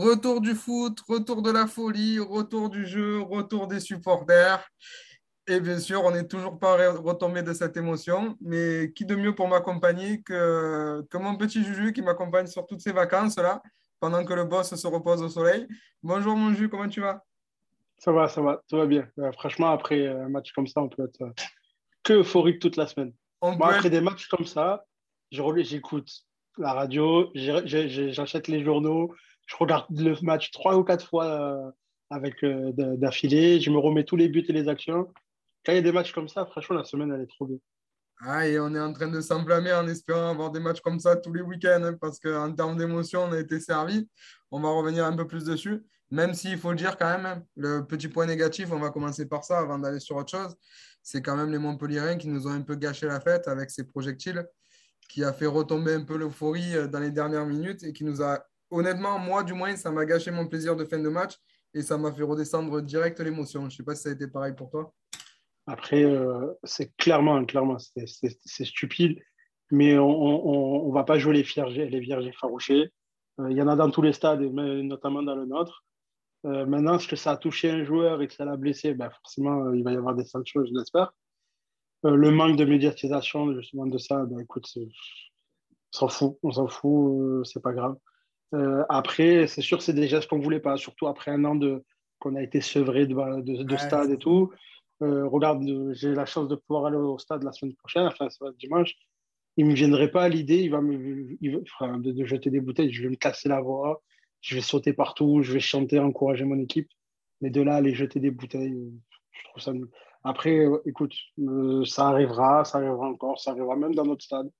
Retour du foot, retour de la folie, retour du jeu, retour des supporters. Et bien sûr, on n'est toujours pas re- retombé de cette émotion. Mais qui de mieux pour m'accompagner que, que mon petit Juju qui m'accompagne sur toutes ces vacances-là, pendant que le boss se repose au soleil. Bonjour mon Juju, comment tu vas? Ça va, ça va, tout va bien. Euh, franchement, après un match comme ça, on peut être euh, que euphorique toute la semaine. On Moi, peut après être- des matchs comme ça, j'écoute la radio, j'achète les journaux, je regarde le match trois ou quatre fois euh, avec euh, d'affilée, je me remets tous les buts et les actions. Quand il y a des matchs comme ça, franchement, la semaine, elle est trop bien. Ah, et on est en train de s'enflammer en espérant avoir des matchs comme ça tous les week-ends, hein, parce qu'en termes d'émotion, on a été servi. On va revenir un peu plus dessus, même s'il faut le dire quand même, le petit point négatif, on va commencer par ça avant d'aller sur autre chose, c'est quand même les Montpellierens qui nous ont un peu gâché la fête avec ces projectiles, qui a fait retomber un peu l'euphorie euh, dans les dernières minutes et qui nous a, honnêtement, moi du moins, ça m'a gâché mon plaisir de fin de match et ça m'a fait redescendre direct l'émotion. Je ne sais pas si ça a été pareil pour toi. Après, euh, c'est clairement, clairement, c'est- stupide, mais on ne va pas jouer les vierges, les vierges effarouchés. Euh, Il y en a dans tous les stades, notamment dans le nôtre. Euh, maintenant, est-ce que ça a touché un joueur et que ça l'a blessé? Ben Forcément, il va y avoir des sanctions, je l'espère. Le manque de médiatisation, justement, de ça, ben, écoute, on s'en fout, on s'en fout, c'est pas grave. Euh, après, c'est sûr, c'est des gestes qu'on voulait pas, surtout après un an de qu'on a été sevré de, de, de Ouais, stade et tout. Euh, regarde, j'ai la chance de pouvoir aller au stade la semaine prochaine, enfin, ça va être dimanche. Il ne me viendrait pas à l'idée il va me, il va- enfin, de, de jeter des bouteilles. Je vais me casser la voix, je vais sauter partout, je vais chanter, encourager mon équipe. Mais de là, aller jeter des bouteilles, je trouve ça nul. Après, euh, écoute, euh, ça arrivera, ça arrivera encore, ça arrivera même dans notre stade.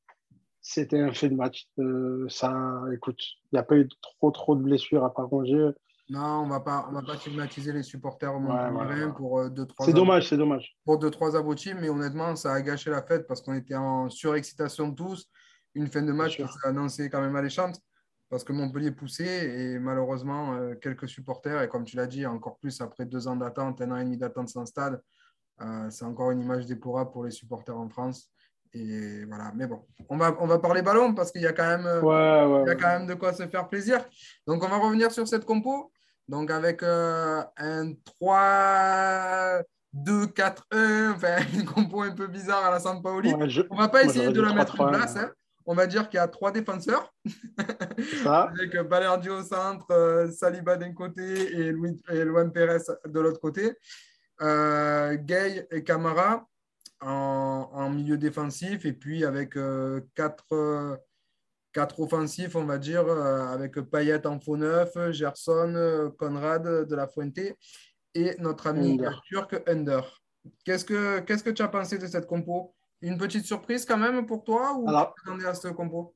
C'était un fait de match. Euh, ça, écoute, il n'y a pas eu trop, trop de blessures à part Rongier. Non, on va pas, on va pas stigmatiser les supporters au Ouais, ouais, ouais. pour euh, deux, trois C'est dommage, c'est dommage. pour deux, trois abrutis, mais honnêtement, ça a gâché la fête parce qu'on était en surexcitation tous. Une fin de match qui s'est annoncée quand même alléchante parce que Montpellier poussait et malheureusement, euh, quelques supporters, et comme tu l'as dit, encore plus après deux ans d'attente, un an et demi d'attente sans stade, euh, c'est encore une image déplorable pour les supporters en France. Et voilà, mais bon, on va, on va parler ballon parce qu'il y a quand même. euh, Ouais, ouais, il y a quand même de quoi se faire plaisir. Donc, on va revenir sur cette compo. Donc, avec euh, un 3, 2, 4, 1, enfin, une compo un peu bizarre à la Sampaoli. Ouais, je- On va pas essayer de la mettre en 3-3-1, place. ouais. hein. On va dire qu'il y a trois défenseurs, ça. avec Balerdi au centre, euh, Saliba d'un côté et, Louis, et Luan Pérez de l'autre côté. Euh, Gay et Camara en, en milieu défensif, et puis avec euh, quatre, euh, quatre offensifs, on va dire, euh, avec Payet en faux neuf, Gerson, Conrad de la Fuente et notre ami Under. turc Under. Qu'est-ce que qu'est-ce que tu as pensé de cette compo? Une petite surprise quand même pour toi ou Alors- tu à cette compo?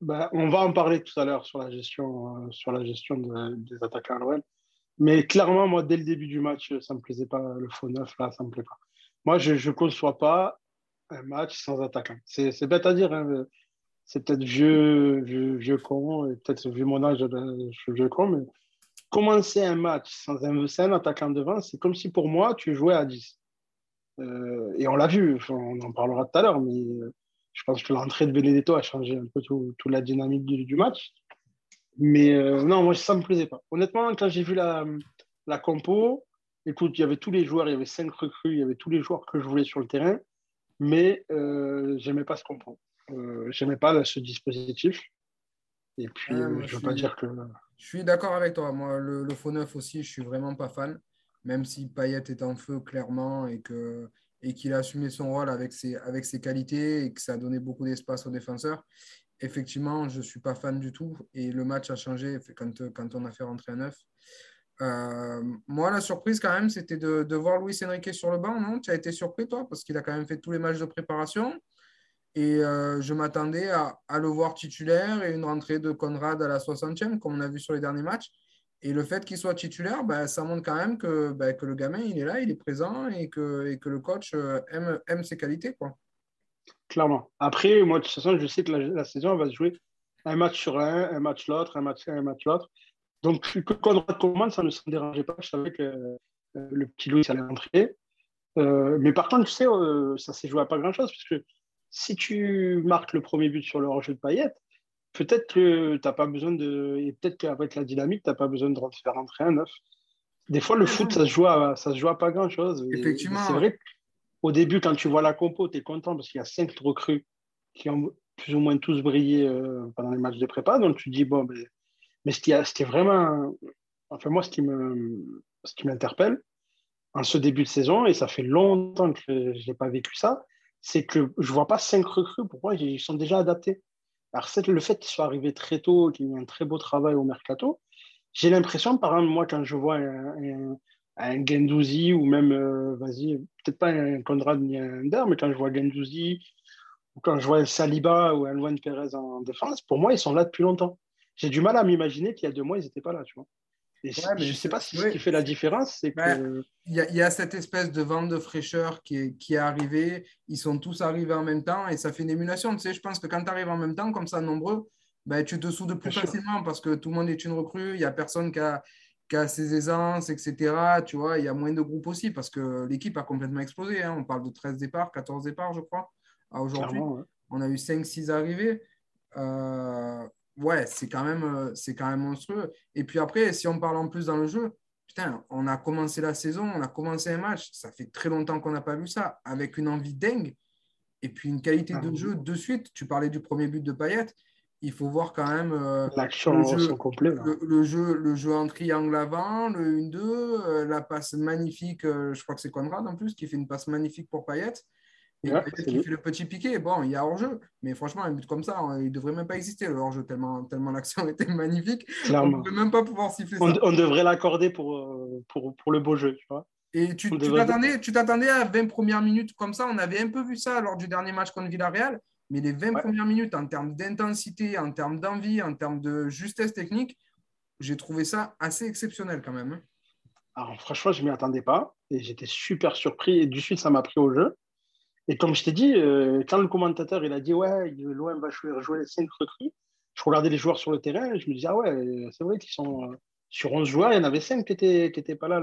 Ben, on va en parler tout à l'heure sur la gestion, euh, sur la gestion de- des attaquants à l'OM. Mais clairement, moi, dès le début du match, ça ne me plaisait pas. Le faux neuf, là, ça ne me plaît pas. Moi, je ne conçois pas un match sans attaquant. C'est bête à dire. hein, C'est peut-être vieux, vieux, con, et peut-être vu mon âge, ben, je suis vieux con, mais commencer un match sans un, attaquant devant, c'est comme si pour moi, tu jouais à 10. Euh, et on l'a vu, on en parlera tout à l'heure, mais euh, je pense que l'entrée de Benedetto a changé un peu tout, toute la dynamique du, match. Mais euh, non, moi, ça ne me plaisait pas. Honnêtement, quand j'ai vu la compo, écoute, il y avait tous les joueurs, il y avait cinq recrues, il y avait tous les joueurs que je voulais sur le terrain, mais euh, j'aimais pas ce compo. Euh, j'aimais pas ce dispositif. Et puis, Ouais, euh, moi, je je veux pas dire que. Je suis d'accord avec toi. Moi, le, le faux neuf aussi, je suis vraiment pas fan. Même si Payet est en feu clairement et que, et qu'il a assumé son rôle avec ses, avec ses qualités et que ça a donné beaucoup d'espace aux défenseurs. Effectivement, je ne suis pas fan du tout et le match a changé quand, quand on a fait rentrer un neuf. Euh, moi, la surprise quand même, c'était de, voir Luis Enrique sur le banc, non? Tu as été surpris, toi, parce qu'il a quand même fait tous les matchs de préparation. Et euh, je m'attendais à, le voir titulaire et une rentrée de Conrad à la 60e, comme on a vu sur les derniers matchs. Et le fait qu'il soit titulaire, ben, ça montre quand même que, ben, que le gamin, il est là, il est présent et que, et que le coach euh, aime, aime ses qualités. Quoi. Clairement. Après, moi, de toute façon, je sais que la, la saison va se jouer un match sur un, un match l'autre, un match un match l'autre. Donc, quand on commence, ça ne me dérangeait pas. Je savais que euh, le petit Louis allait rentrer. Euh, mais par contre, tu sais, euh, ça s'est joué à pas grand-chose. Parce que si tu marques le premier but sur le hors-jeu de Payette, peut-être que tu n'as pas besoin de. Et peut-être qu'avec la dynamique, tu n'as pas besoin de faire rentrer un neuf. Des fois, le foot, ça se joue à, ça se joue à pas grand-chose. Effectivement. C'est vrai qu'au début, quand tu vois la compo, tu es content parce qu'il y a cinq recrues qui ont plus ou moins tous brillé pendant les matchs de prépa. Donc, tu dis, bon, ben mais ce qui, est vraiment, enfin moi, ce qui m'interpelle en ce début de saison, et ça fait longtemps que je n'ai pas vécu ça, c'est que je ne vois pas cinq recrues. Pour moi, ils sont déjà adaptés. Alors, le fait qu'ils soient arrivés très tôt, qu'ils aient un très beau travail au mercato, j'ai l'impression, par exemple, moi, quand je vois un, un, Gendouzi ou même, euh, vas-y, peut-être pas un Conrad ni un Under, mais quand je vois Gendouzi ou quand je vois un Saliba ou un Luan Perez en défense, pour moi, ils sont là depuis longtemps j'ai du mal à m'imaginer qu'il y a deux mois, ils n'étaient pas là, tu vois. Et ouais, je ne sais pas si ce qui fait la différence, c'est que. Il y, a, y, a cette espèce de vente de fraîcheur qui est, qui est arrivée. Ils sont tous arrivés en même temps et ça fait une émulation. Tu sais, je pense que quand tu arrives en même temps, comme ça, nombreux, ben, tu te soudes plus Bien facilement sûr. parce que tout le monde est une recrue. Il n'y a personne qui a, qui a, ses aisances, etc. Tu vois, il y a moins de groupes aussi parce que l'équipe a complètement explosé. Hein. On parle de 13 départs, 14 départs, je crois, aujourd'hui. Ouais. On a eu 5-6 arrivées. Euh, ouais, c'est quand, même, euh, c'est quand même monstrueux. Et puis après, si on parle en plus dans le jeu, putain, on a commencé la saison, on a commencé un match, ça fait très longtemps qu'on n'a pas vu ça, avec une envie dingue et puis une qualité de jeu de suite. Tu parlais du premier but de Payet. Il faut voir quand même euh, le, jeu, complet, le, le, jeu, le jeu en triangle avant, le 1-2, euh, la passe magnifique, euh, je crois que c'est Conrad en plus, qui fait une passe magnifique pour Payet. Et ouais, qui fait le petit piqué, bon, il y a hors-jeu. Mais franchement, un but comme ça, il ne devrait même pas exister, le hors-jeu, tellement, tellement l'action était magnifique. Clairement. On ne devrait même pas pouvoir siffler on, ça. On devrait l'accorder pour, pour, pour, le beau jeu, tu vois. Et tu t'attendais tu t'attendais à 20 premières minutes comme ça. On avait un peu vu ça lors du dernier match contre Villarreal. Mais les 20 ouais. premières minutes, en termes d'intensité, en termes d'envie, en termes de justesse technique, j'ai trouvé ça assez exceptionnel quand même. hein. Alors, franchement, je ne m'y attendais pas. Et j'étais super surpris. Et du suite, ça m'a pris au jeu. Et comme je t'ai dit, euh, quand le commentateur il a dit ouais, l'OM va jouer, jouer les 5 recrues, je regardais les joueurs sur le terrain et je me disais ah ouais, c'est vrai qu'ils sont euh, sur 11 joueurs, il y en avait 5 qui n'étaient qui étaient pas là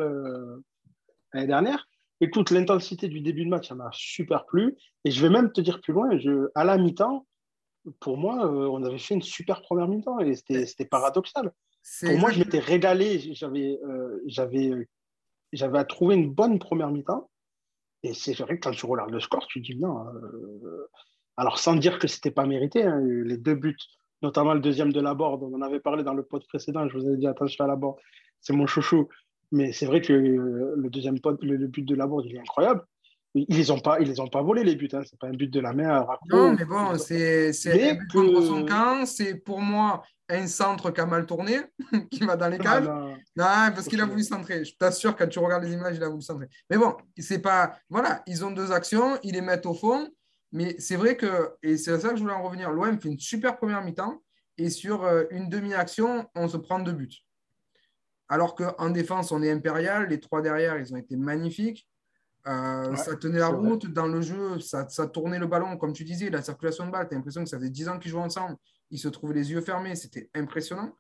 l'année dernière. Écoute, l'intensité du début de match, ça m'a super plu. Et je vais même te dire plus loin, je, à la mi-temps, pour moi, euh, on avait fait une super première mi-temps et c'était paradoxal. Pour moi, je m'étais régalé, j'avais euh, j'avais trouvé une bonne première mi-temps. Et c'est vrai que quand tu regardes le score, tu dis non. Euh... Alors, sans dire que ce n'était pas mérité, hein, les deux buts, notamment le deuxième de la board, on en avait parlé dans le pod précédent, je vous avais dit attention à la board, c'est mon chouchou. Mais c'est vrai que le deuxième pod, le, but de la board, il est incroyable. Ils les ont pas, ils les ont pas volés les buts. Hein. C'est pas un but de la main à. Non, mais bon, c'est un but contre son camp. C'est pour moi un centre qui a mal tourné, qui va dans les cages. Ah, non, non, parce qu'il a voulu centrer. Je t'assure, quand tu regardes les images, il a voulu centrer. Mais bon, c'est pas. Voilà, ils ont deux actions, ils les mettent au fond. Mais c'est vrai que, et c'est ça que je voulais en revenir, l'OM fait une super première mi-temps. Et sur une demi-action, on se prend deux buts. Alors qu'en défense, on est impérial. Les trois derrière, ils ont été magnifiques. Euh, ouais, ça tenait la route vrai. dans le jeu, ça, ça, tournait le ballon, comme tu disais, la circulation de balle. Tu as l'impression que ça faisait 10 ans qu'ils jouent ensemble. Ils se trouvaient les yeux fermés, c'était impressionnant.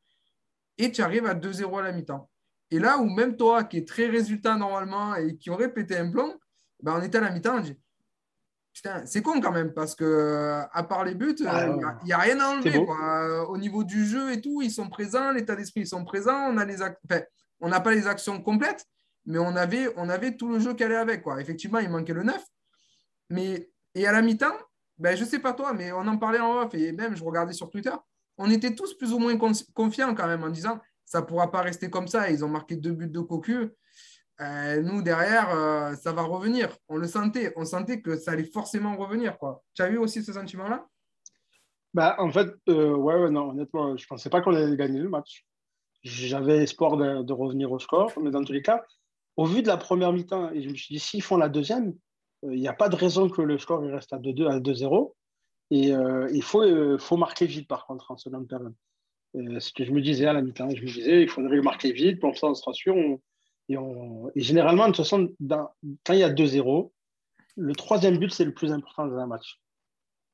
Et tu arrives à 2-0 à la mi-temps. Et là où même toi, qui est très résultat normalement et qui aurait pété un plomb, ben on était à la mi-temps, on dit Putain, c'est con quand même, parce que à part les buts, il ah, n'y a, y a, rien à enlever. Quoi. Au niveau du jeu et tout, ils sont présents, l'état d'esprit, ils sont présents. On n'a enfin, pas les actions complètes, mais on avait, on avait tout le jeu qui allait avec. Quoi. Effectivement, il manquait le 9. Mais, et à la mi-temps, ben, je ne sais pas toi, mais on en parlait en off et même je regardais sur Twitter. On était tous plus ou moins confiants quand même en disant ça ne pourra pas rester comme ça. Ils ont marqué deux buts de cocu. euh, nous, derrière, euh, ça va revenir. On le sentait. On sentait que ça allait forcément revenir. Quoi. Tu as eu aussi ce sentiment-là? Bah, En fait, euh, ouais, non, honnêtement, je ne pensais pas qu'on allait gagner le match. J'avais espoir de, revenir au score, mais dans tous les cas, au vu de la première mi-temps, et je me suis dit, s'ils font la deuxième, il n'y a pas de raison que le score reste à 2-2, à 2-0. Et il faut, faut marquer vite, par contre, en seconde période. Ce que je me disais à la mi-temps. Je me disais, il faudrait marquer vite, pour ça, on sera sûr, et, généralement, de toute façon, quand il y a 2-0, le troisième but, c'est le plus important dans un match.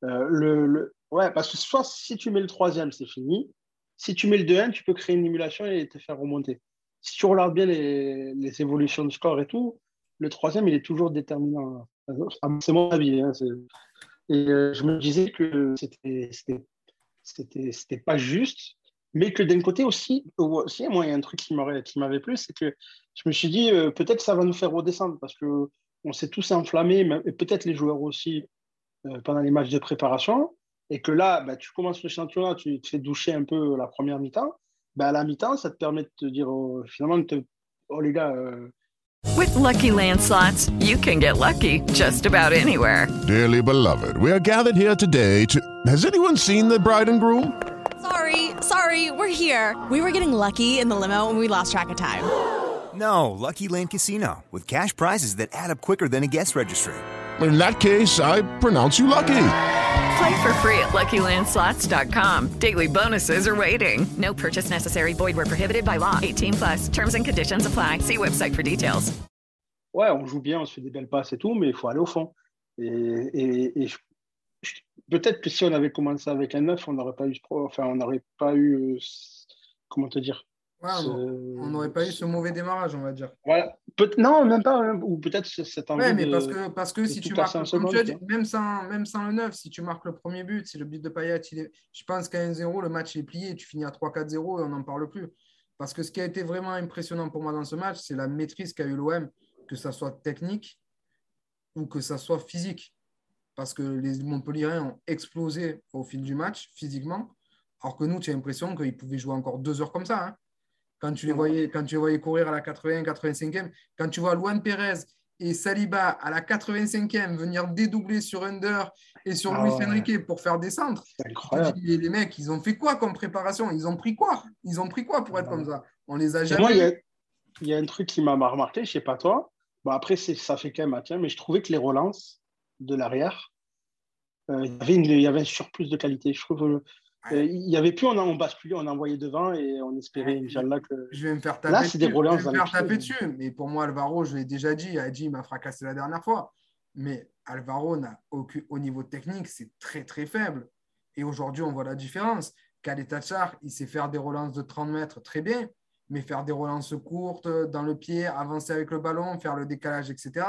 Euh, ouais, parce que soit si tu mets le troisième, c'est fini. Si tu mets le 2-1, tu peux créer une émulation et te faire remonter. Si tu regardes bien les, évolutions de score et tout, le troisième, il est toujours déterminant. C'est mon avis. Hein, et euh, je me disais que c'était pas juste mais que d'un côté aussi, moi, il y a un truc qui m'avait plu, c'est que je me suis dit, euh, peut-être ça va nous faire redescendre parce qu'on s'est tous enflammés, et peut-être les joueurs aussi, euh, pendant les matchs de préparation, et que là, bah, tu commences le championnat, tu te fais doucher un peu la première mi-temps, bah, à la mi-temps, ça te permet de te dire, oh, finalement, te, oh les gars. Euh... With lucky landslots, you can get lucky just about anywhere. Dearly beloved, we are gathered here today to. Has anyone seen the bride and groom? Sorry, sorry, we're here. We were getting lucky in the limo and we lost track of time. No, Lucky Land Casino, with cash prizes that add up quicker than a guest registry. In that case, I pronounce you lucky. Play for free at LuckyLandSlots.com. Daily bonuses are waiting. No purchase necessary. Void where prohibited by law. 18 plus. Terms and conditions apply. See website for details. Ouais, on joue bien, on se fait des belles passes et tout, mais il faut aller au fond. Et, et, et peut-être que si on avait commencé avec un 9, on n'aurait pas eu, enfin, on n'aurait pas eu, comment te dire On n'aurait pas eu ce mauvais démarrage, on va dire. Voilà. non, même pas, ou peut-être cette envie. Ouais, mais parce que, parce que si tu marques, même, sans, même sans le 9, si tu marques le premier but, si le but de Payet, il est, je pense qu'à 1-0, le match est plié, tu finis à 3-4-0 et on n'en parle plus. Parce que ce qui a été vraiment impressionnant pour moi dans ce match, c'est la maîtrise qu'a eu l'OM, que ça soit technique ou que ça soit physique parce que les Montpellierens ont explosé au fil du match physiquement, alors que nous, tu as l'impression qu'ils pouvaient jouer encore deux heures comme ça. Hein. Quand, tu les voyais, quand tu les voyais courir à la 80, 85e, quand tu vois Luan Pérez et Saliba à la 85e venir dédoubler sur Under et sur Luis ah Enrique pour faire des centres. les mecs, ils ont fait quoi comme préparation? Ils ont pris quoi? Ils ont pris quoi pour être comme ça? On les a jamais. il y, a un truc qui m'a remarqué, je ne sais pas toi. Bon, après, ça fait quand même mais je trouvais que les relances, de l'arrière. Euh, il, y avait il y avait un surplus de qualité. Je trouve euh, il y avait plus, on, on basculait, on envoyait devant et on espérait, Inch'Allah, que. Je vais me faire taper, Là, c'est des je vais me faire taper dessus. Mais pour moi, Alvaro, je l'ai déjà dit, Adji m'a fracassé la dernière fois. Mais Alvaro, n'a aucun, au niveau technique, c'est très, très faible. Et aujourd'hui, on voit la différence. Khaled Tachar, il sait faire des relances de 30 mètres très bien, mais faire des relances courtes dans le pied, avancer avec le ballon, faire le décalage, etc.,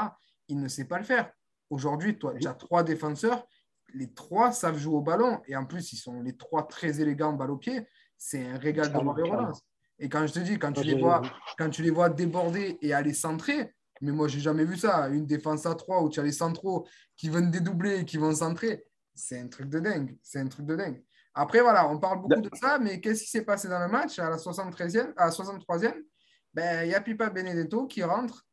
il ne sait pas le faire. Aujourd'hui, toi, tu as trois défenseurs. Les trois savent jouer au ballon. Et en plus, ils sont les trois très élégants balle au pied. C'est un régal de voir les relances. Et quand je te dis, quand tu, les vois, quand tu les vois déborder et aller centrer, mais moi, je n'ai jamais vu ça. Une défense à trois où tu as les centraux qui viennent dédoubler et qui vont centrer. C'est un truc de dingue. C'est un truc de dingue. Après, voilà, on parle beaucoup de ça, mais qu'est-ce qui s'est passé dans le match à la 73e, à 63e ben, Il y a Pipa Benedetto qui rentre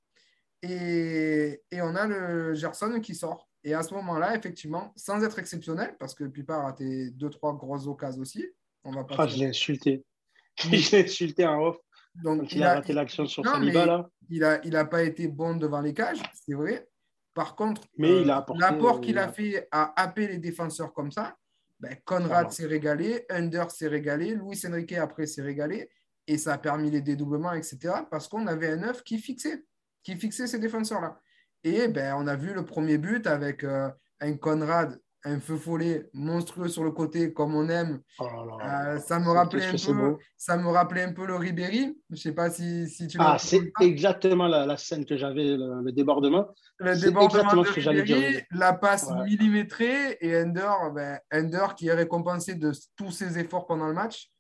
et, on a le Gerson qui sort. Et à ce moment-là, effectivement, sans être exceptionnel, parce que Pipa a raté deux, trois grosses occasions aussi. On va pas ah, je l'ai insulté. je l'ai insulté en off. Donc, il, a raté l'action sur Saliba, là. Il n'a il a pas été bon devant les cages, c'est vrai. Par contre, euh, l'apport qu'il a fait à happer les défenseurs comme ça, ben, Conrad s'est régalé, Under s'est régalé, Luis Enrique après s'est régalé, et ça a permis les dédoublements, etc. Parce qu'on avait un œuf qui fixait qui fixait ces défenseurs-là. Et ben, on a vu le premier but avec euh, un Conrad, un feu follet monstrueux sur le côté, comme on aime. Oh euh, ça, me rappelait un peu, ça me rappelait un peu le Ribéry. Je ne sais pas si, si tu Ah, c'est exactement la, scène que j'avais, le, débordement. Le débordement de Ribéry, la passe millimétrée et Ender, ben, Ender qui est récompensé de tous ses efforts pendant le match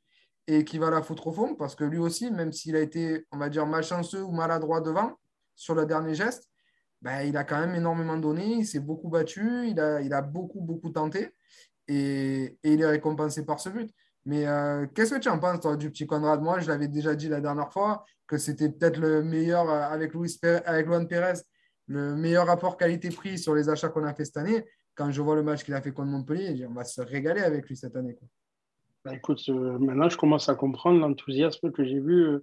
et qui va la foutre au fond parce que lui aussi, même s'il a été, on va dire, malchanceux ou maladroit devant, sur le dernier geste, ben, il a quand même énormément donné, il s'est beaucoup battu, il a, il a beaucoup, beaucoup tenté et, et, il est récompensé par ce but. Mais euh, qu'est-ce que tu en penses, toi, du petit Conrad? Moi, je l'avais déjà dit la dernière fois que c'était peut-être le meilleur euh, avec, Luis avec Luan Pérez, le meilleur rapport qualité-prix sur les achats qu'on a fait cette année. Quand je vois le match qu'il a fait contre Montpellier, on va se régaler avec lui cette année. Bah, écoute, euh, maintenant, je commence à comprendre l'enthousiasme que j'ai vu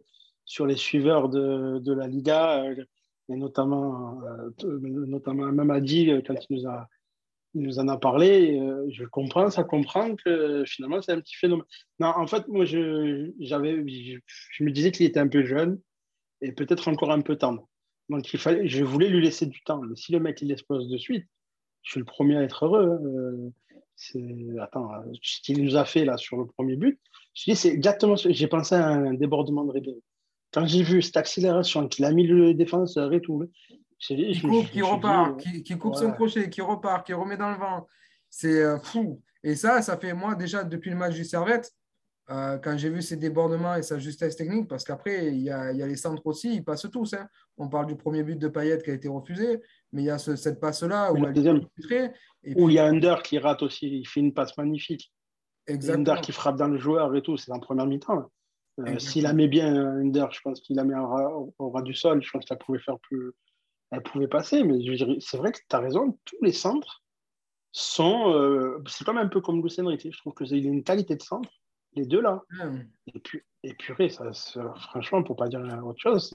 sur les suiveurs de, de la Liga, et notamment, euh, t- notamment même Adi, euh, quand il nous, a, nous en a parlé. euh, je commence à comprendre que finalement, c'est un petit phénomène. Non, en fait, moi, je, j'avais, je, me disais qu'il était un peu jeune et peut-être encore un peu tendre. Donc, il fallait, je voulais lui laisser du temps. Mais si le mec, il explose de suite, je suis le premier à être heureux. hein. Euh. Attends, euh, ce qu'il nous a fait là sur le premier but, je dis, c'est exactement ce J'ai pensé à un débordement de Ribéry. Quand j'ai vu cette accélération qu'il a mis le défenseur et tout, dit, Qui coupe, je qui repart, dit, qui, qui coupe son crochet, qui repart, qui remet dans le vent. C'est euh, fou. Et ça, ça fait moi déjà depuis le match du Servette, euh, quand j'ai vu ses débordements et sa justesse technique, parce qu'après, il y a, il y a les centres aussi, ils passent tous. hein. On parle du premier but de Payet qui a été refusé, mais il y a ce- cette passe-là où deuxième. filtrée. Et Où puis- il y a Under qui rate aussi, il fait une passe magnifique. Exactement. Under qui frappe dans le joueur et tout, c'est en première mi-temps. Euh. S'il la met bien, Under, je pense qu'il la met au ras, au ras du sol, je pense qu'elle pouvait faire plus. Elle pouvait passer, mais je veux dire, c'est vrai que tu as raison, tous les centres sont. euh, c'est comme un peu comme Enrique, je trouve qu'il a une qualité de centre, les deux là. Et puis, et purée, ça, ça- franchement, pour pas dire autre chose,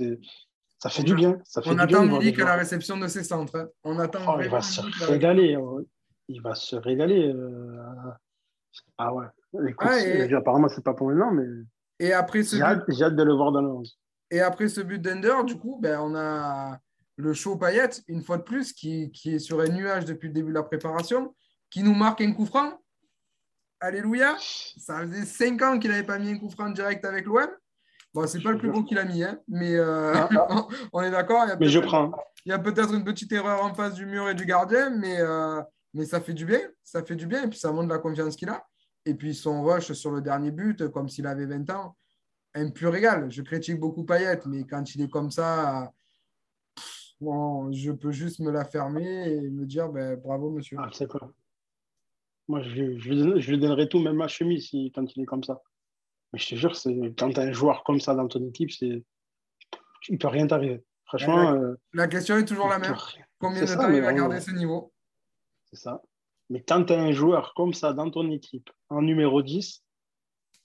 ça fait On du bien. Ça fait On du attend Milik à la réception de ses centres. hein. On attend Oh, il va se régaler. euh, Il va se régaler. euh, Ah ouais. Écoute, Ah, et- apparemment, c'est pas pour maintenant, mais Et après ce j'ai but, hâte, de le voir dans le 11. Et après ce but d'Ender, du coup, ben, on a le show Payet, une fois de plus, qui, qui est sur un nuage depuis le début de la préparation, qui nous marque un coup franc. Alléluia. Ça faisait 5 ans qu'il n'avait pas mis un coup franc direct avec l'OM. Bon, c'est pas le plus beau qu'il a mis, hein, mais euh, on est d'accord. il y a Mais je peut-être- prends. Il y a peut-être une petite erreur en face du mur et du gardien, mais, euh, mais ça fait du bien. Ça fait du bien, et puis ça montre la confiance qu'il a. Et puis son rush sur le dernier but, comme s'il avait 20 ans, un pur régal. Je critique beaucoup Payet, mais quand il est comme ça, pff, bon, je peux juste me la fermer et me dire ben, bravo, monsieur. Ah, sais quoi Moi, je, lui- je, lui donne- je lui donnerai tout, même ma chemise, si, quand il est comme ça. Mais je te jure, c'est, quand tu as un joueur comme ça dans ton équipe, c'est, il ne peut rien t'arriver. Franchement, Ouais, euh, La question est toujours la même. Combien C'est de ça, temps il va garder ce niveau? C'est ça. Mais quand tu as un joueur comme ça dans ton équipe, en numéro 10,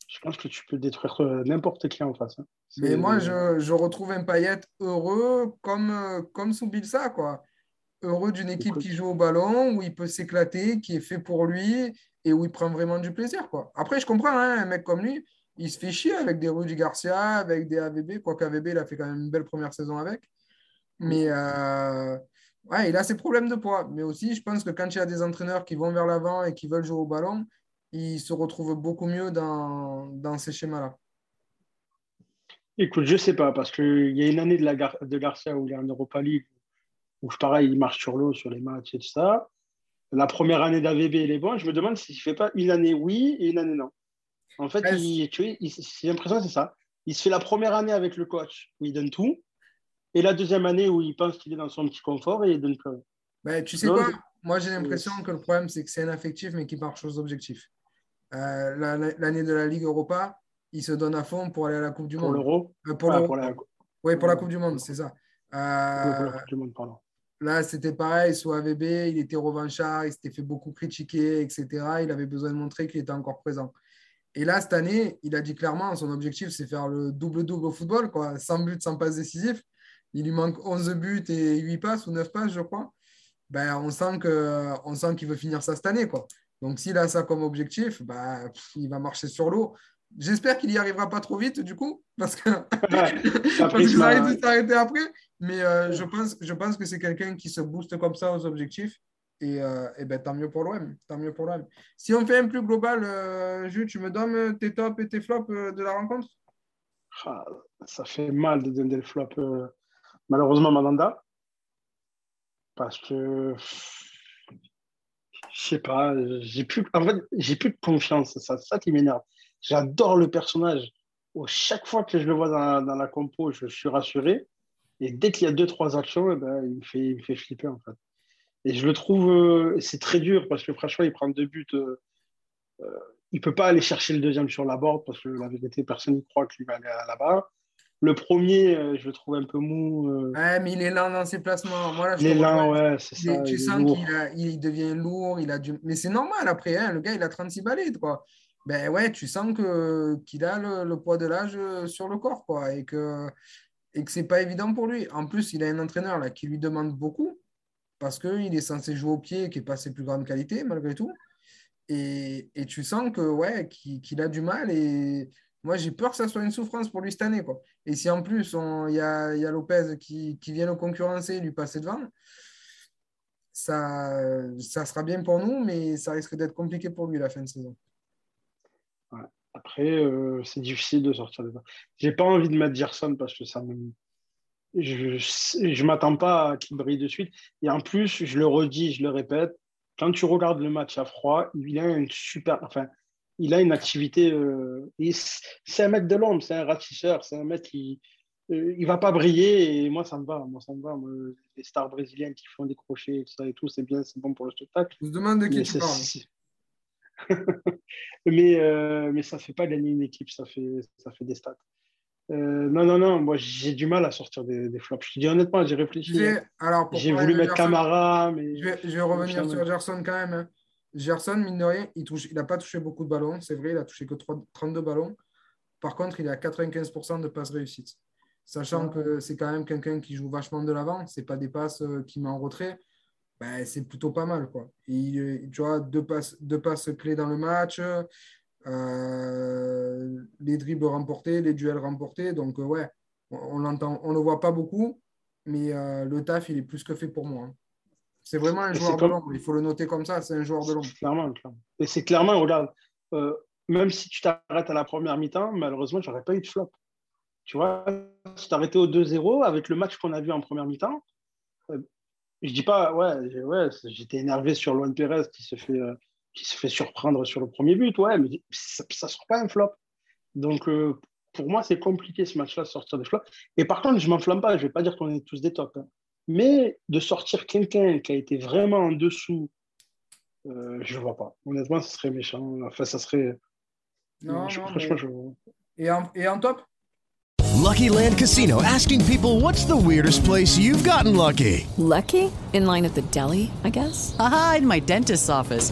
je pense que tu peux détruire euh, n'importe qui en face. hein. Mais moi, je, je retrouve un Payet heureux comme, euh, comme sous Bilsa, quoi. Heureux d'une équipe Écoute. qui joue au ballon, où il peut s'éclater, qui est fait pour lui et où il prend vraiment du plaisir, quoi. Après, je comprends, hein, un mec comme lui, il se fait chier avec des Rudy Garcia, avec des AVB, quoique AVB, il a fait quand même une belle première saison avec. Mais euh, ouais, il a ses problèmes de poids. Mais aussi, je pense que quand il y a des entraîneurs qui vont vers l'avant et qui veulent jouer au ballon, ils se retrouvent beaucoup mieux dans, dans ces schémas-là. Écoute, je sais pas, parce qu'il y a une année de, la Gar- de Garcia où il est en Europa League, où pareil, il marche sur l'eau sur les matchs et tout ça. La première année d'AVB, il est bon. Je me demande s'il ne fait pas une année oui et une année non. En fait, Ouais, il, tu vois, il- j'ai l'impression que c'est ça. Il se fait la première année avec le coach où il donne tout, et la deuxième année où il pense qu'il est dans son petit confort et il donne plus. Ben, tu sais quoi? Moi, j'ai l'impression que le problème, c'est que c'est un affectif, mais qui marche aux objectifs. Euh, la- la- L'année de la Ligue Europa, il se donne à fond pour aller à la Coupe du Pour Monde. l'euro? Euh, pour Ah, l'Euro. pour la, Oui, pour la Coupe du Monde, c'est ça. pour Euh, la Coupe du Monde, pardon. Là, c'était pareil, sous AVB, il était revanchard, il s'était fait beaucoup critiquer, etc. Il avait besoin de montrer qu'il était encore présent. Et là, cette année, il a dit clairement, son objectif, c'est faire le double-double au football, quoi. 100 buts, 100 passes décisives. Il lui manque 11 buts et 8 passes ou 9 passes, je crois. Ben, on sent qu'il veut finir ça cette année, quoi. Donc, s'il a ça comme objectif, ben, pff, il va marcher sur l'eau. J'espère qu'il y arrivera pas trop vite, du coup, parce que parce que ça risque de s'arrêter après. Mais euh, je, pense, je pense que c'est quelqu'un qui se booste comme ça aux objectifs. Et, euh, et ben, tant mieux pour l'OM. Tant mieux pour l'OM. Si on fait un plus global, euh, Jules, tu me donnes tes tops et tes flops de la rencontre? Ah, ça fait mal de donner le flop, malheureusement, Mandanda. Parce que, je sais pas, j'ai plus, plus de confiance. C'est ça, ça qui m'énerve. J'adore le personnage. Chaque fois que je le vois dans la, dans compo, je suis rassuré. Et dès qu'il y a deux, trois actions, eh ben, il, me fait, flipper, en fait. Et je le trouve, euh, c'est très dur parce que franchement, il prend deux buts. euh, euh, il ne peut pas aller chercher le deuxième sur la board parce que la vérité, personne ne croit qu'il va aller là-bas. Le premier, euh, je le trouve un peu mou. euh, Ouais, mais il est lent dans ses placements. Moi, là, je il est lent, ouais, c'est est- ça. tu est sens qu'il il devient lourd, il a du... Mais c'est normal après, hein, le gars, il a 36 balais, quoi. Ben ouais, tu sens que, qu'il a le, le poids de l'âge euh, sur le corps, quoi, et que, et que c'est pas évident pour lui. En plus, il a un entraîneur là, qui lui demande beaucoup, parce qu'il est censé jouer au pied, qui n'est pas ses plus grandes qualités, malgré tout. Et, et tu sens que, ouais, qu'il, qu'il a du mal, et moi, j'ai peur que ça soit une souffrance pour lui cette année, quoi. Et si en plus, il y a, Lopez qui, vient le concurrencer, lui passer devant, ça, sera bien pour nous, mais ça risque d'être compliqué pour lui la fin de saison. Après, euh, c'est difficile de sortir de ça. J'ai pas envie de mettre Gerson parce que ça. Je je m'attends pas à qu'il brille de suite. Et en plus, je le redis, je le répète, quand tu regardes le match à froid, il a une super. Enfin, il a une activité. euh, c'est un mec de l'ombre, c'est un ratisseur, c'est un mec qui. euh, il va pas briller et moi, ça me va. Moi, ça me va. Moi, les stars brésiliennes qui font des crochets et tout ça et tout, c'est bien, c'est bon pour le spectacle. Je me demande de qui Mais tu parles. mais, euh, mais ça fait pas gagner une équipe, ça fait, ça fait des stats. Euh, non, non, non, moi j'ai du mal à sortir des, des flops. Je te dis honnêtement, j'ai réfléchi. J'ai parler voulu mettre Camara, mais. Je vais, je vais revenir sur Gerson quand même. hein. Gerson, mine de rien, il n'a pas touché beaucoup de ballons. C'est vrai, il a touché que 3 32 ballons. Par contre, il a 95% de passes réussites. Sachant que c'est quand même quelqu'un qui joue vachement de l'avant. Ce pas des passes euh, qui met en retrait. Ben, c'est plutôt pas mal. Quoi. Et il- tu vois, deux passes, deux passes clés dans le match. euh, les dribbles remportés, les duels remportés. Donc, euh, ouais, on, on l'entend, on le voit pas beaucoup. Mais euh, le taf, il est plus que fait pour moi. hein. C'est vraiment un joueur de comme- l'ombre. Il faut le noter comme ça. C'est un joueur de l'ombre. Clairement, clairement. Et c'est clairement, regarde, euh, même si tu t'arrêtes à la première mi-temps, malheureusement, j'aurais pas eu de flop. Tu vois, si t'arrêtais au 2-0 avec le match qu'on a vu en première mi-temps, euh, je dis pas, ouais, ouais, j'étais énervé sur Luan Perez qui se fait, euh, qui se fait surprendre sur le premier but, ouais, mais ça, ça sort pas un flop. Donc, euh, pour moi, c'est compliqué ce match-là de sortir des flops. Et par contre, je m'enflamme pas, je vais pas dire qu'on est tous des tops. hein. Mais de sortir quelqu'un qui a été vraiment en dessous euh, je ne vois pas. Honnêtement, ce serait méchant. Enfin, ça serait. Non, je- non, franchement, mais- je. Et en, et en top? Lucky Land Casino asking people what's the weirdest place you've gotten lucky? Lucky? In line at the deli, I guess? Aha, in my dentist's office.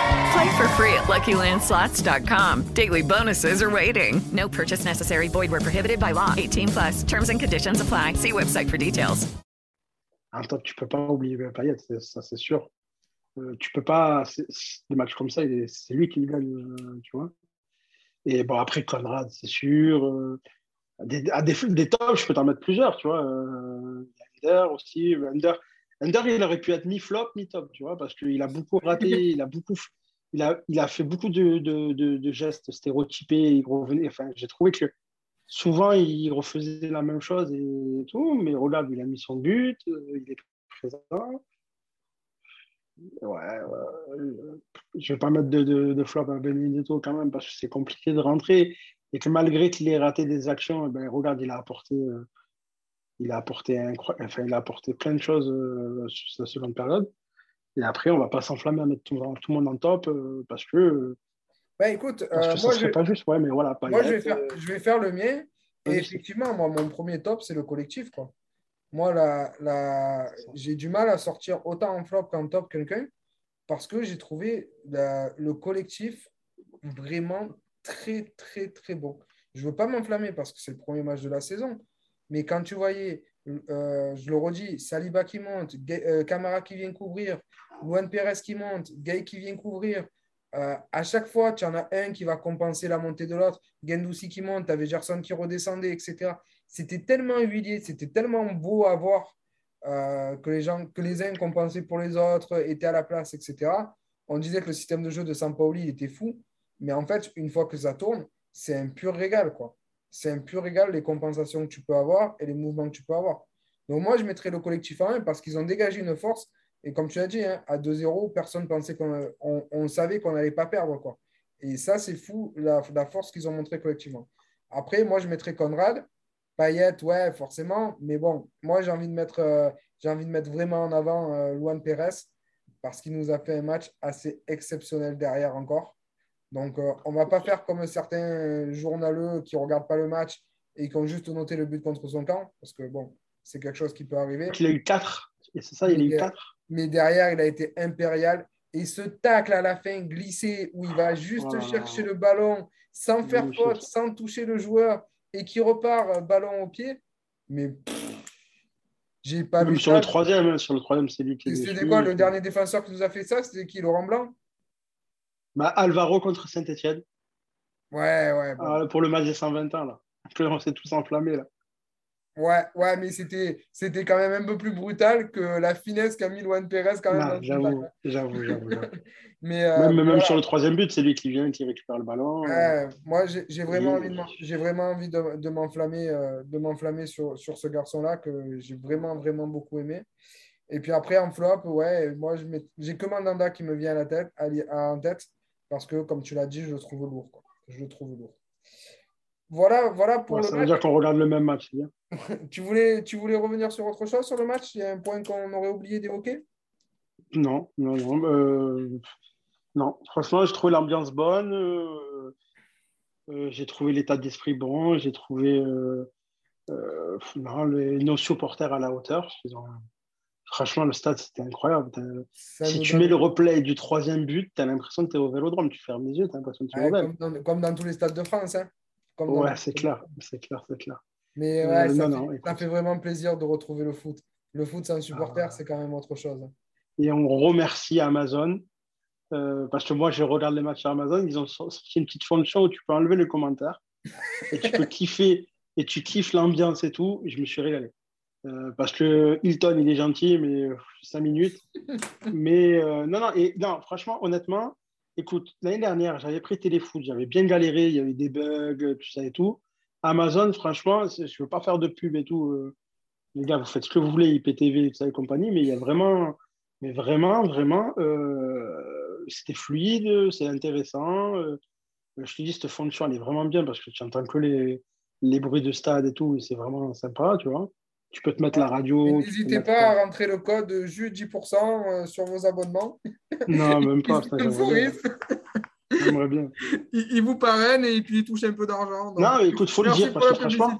Play for free at LuckyLandSlots.com. Daily bonuses are waiting. No purchase necessary. Void where prohibited by law. 18 plus. Terms and conditions apply. See website for details. En top, tu peux pas oublier Payet, ça c'est sûr. Euh, tu peux pas. Des matchs comme ça, c'est lui qui le gagne, euh, tu vois. Et bon, après, Conrad, c'est sûr. euh, des, à des, des tops, je peux t'en mettre plusieurs, tu vois. Euh, Under aussi. Under, Under, il aurait pu être mi-flop, mi-top, tu vois, parce qu'il a beaucoup raté, il a beaucoup. Il a, fait beaucoup de, gestes stéréotypés. Il revenait, enfin, j'ai trouvé que souvent, il refaisait la même chose et tout, mais regarde, il a mis son but, euh, il est présent. Ouais, je vais pas mettre de, flop à Benedetto quand même, parce que c'est compliqué de rentrer. Et que malgré qu'il ait raté des actions, eh ben, regarde, il a apporté, euh, il a apporté, enfin, il a apporté plein de choses euh, sur sa seconde période. Et après, on va pas s'enflammer à mettre tout, tout le monde en top, euh, parce que, Bah écoute, parce euh, que ça moi, serait je, pas juste. Ouais, mais voilà, moi, je, vais faire, euh, je vais faire le mien. Et effectivement, moi, mon premier top, c'est le collectif. Quoi. Moi, la, la... j'ai du mal à sortir autant en flop qu'en top quelqu'un parce que j'ai trouvé la- le collectif vraiment très, très, très bon. Je ne veux pas m'enflammer parce que c'est le premier match de la saison. Mais quand tu voyais, euh, je le redis, Saliba qui monte, Gay- euh, Camara qui vient couvrir, Luan Perez qui monte, Gay qui vient couvrir, Euh, à chaque fois, tu en as un qui va compenser la montée de l'autre. Gendouzi qui monte, tu avais Gerson qui redescendait, etc. C'était tellement huilé, c'était tellement beau à voir que, les gens, que les uns compensaient pour les autres, étaient à la place, etc. On disait que le système de jeu de Sampaoli était fou, mais en fait, une fois que ça tourne, c'est un pur régal. quoi. C'est un pur régal les compensations que tu peux avoir et les mouvements que tu peux avoir. Donc moi, je mettrais le collectif en 1 parce qu'ils ont dégagé une force et comme tu as dit, hein, à 2-0, personne pensait qu'on on, savait qu'on n'allait pas perdre. Et ça, c'est fou, la, force qu'ils ont montré collectivement. Après, moi, je mettrais Conrad. Payet, ouais, forcément. Mais bon, moi, j'ai envie, de mettre, euh, j'ai envie de mettre vraiment en avant euh, Luan Pérez parce qu'il nous a fait un match assez exceptionnel derrière encore. Donc, euh, on ne va pas faire comme certains journaleux qui ne regardent pas le match et qui ont juste noté le but contre son camp. Parce que, bon, c'est quelque chose qui peut arriver. Il a eu 4. Et c'est ça, il a eu 4 mais derrière, il a été impérial. Et ce tacle à la fin glissé, où il va juste chercher le ballon sans faire faute, sans toucher le joueur, et qui repart euh, ballon au pied, mais j'ai pas vu. Sur le troisième, sur le troisième, c'est lui qui. C'était quoi le dernier défenseur qui nous a fait ça? C'était qui Laurent Blanc? Bah, Alvaro contre Saint-Etienne. Ouais, ouais. Ah, pour le match des 120 ans, là. On s'est tous enflammés, là. Ouais, ouais, mais c'était, c'était quand même un peu plus brutal que la finesse qu'a mis Luan Perez quand même. J'avoue, j'avoue, j'avoue. mais, euh, même, même sur le troisième but, c'est lui qui vient, qui récupère le ballon. Ouais, moi, j'ai, vraiment, envie de, j'ai vraiment envie de, de m'enflammer, euh, de m'enflammer sur, sur ce garçon-là que j'ai vraiment, vraiment beaucoup aimé. Et puis après, en flop, ouais, moi, j'ai que Mandanda qui me vient à la tête, à, en tête parce que, comme tu l'as dit, je le trouve lourd. Quoi. Je le trouve lourd. Voilà, voilà pour le ça veut dire qu'on regarde le même match, bien. tu, voulais, tu voulais revenir sur autre chose sur le match? Il y a un point qu'on aurait oublié d'évoquer? Non, non, non. Euh, non, franchement, j'ai trouvé l'ambiance bonne. Euh, euh, j'ai trouvé l'état d'esprit bon. J'ai trouvé non, les, nos supporters à la hauteur. Franchement, le stade, c'était incroyable. Si tu mets le replay du troisième but, tu as l'impression que tu es au vélodrome. Tu fermes les yeux, tu as l'impression que tu es au comme, dans, comme dans tous les stades de France. Hein ouais, c'est clair, c'est clair, c'est clair. Mais euh, ça, fait, ça, fait, vraiment plaisir de retrouver le foot. Le foot sans supporter, ah. c'est quand même autre chose. Et on remercie Amazon. Euh, parce que moi, je regarde les matchs sur Amazon. Ils ont sorti une petite fonction où tu peux enlever les commentaires et tu peux kiffer et tu kiffes l'ambiance et tout. je me suis régalé. Euh, parce que Hilton, il est gentil, mais 5 minutes. mais non, non, et non, franchement, honnêtement, écoute, l'année dernière, j'avais pris Téléfoot, j'avais bien galéré, il y avait des bugs, tout ça et tout. Amazon, franchement, je ne veux pas faire de pub et tout. Euh, les gars, vous faites ce que vous voulez, IPTV, tout ça et compagnie, mais il y a vraiment, mais vraiment, vraiment, euh, c'était fluide, c'est intéressant. Euh, je te dis, cette fonction, elle est vraiment bien parce que tu entends que les, les bruits de stade et tout, et c'est vraiment sympa, tu vois. Tu peux te mettre la radio. N'hésitez pas à rentrer le code JUS 10% sur vos abonnements. Non, même pas. J'aimerais bien. Il, vous parraine et puis il touche un peu d'argent. Non, écoute, faut le dire parce que franchement.